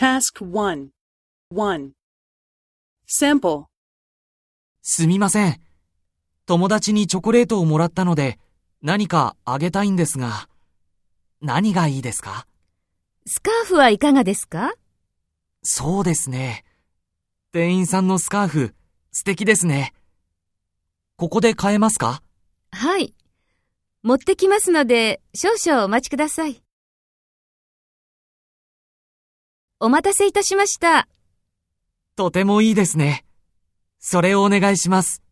Task 1 1. Sample すみません。友達にチョコレートをもらったので、何かあげたいんですが、何がいいですか？スカーフはいかがですか？そうですね。店員さんのスカーフ、素敵ですね。ここで買えますか？はい。持ってきますので、少々お待ちください。お待たせいたしました。とてもいいですね。それをお願いします。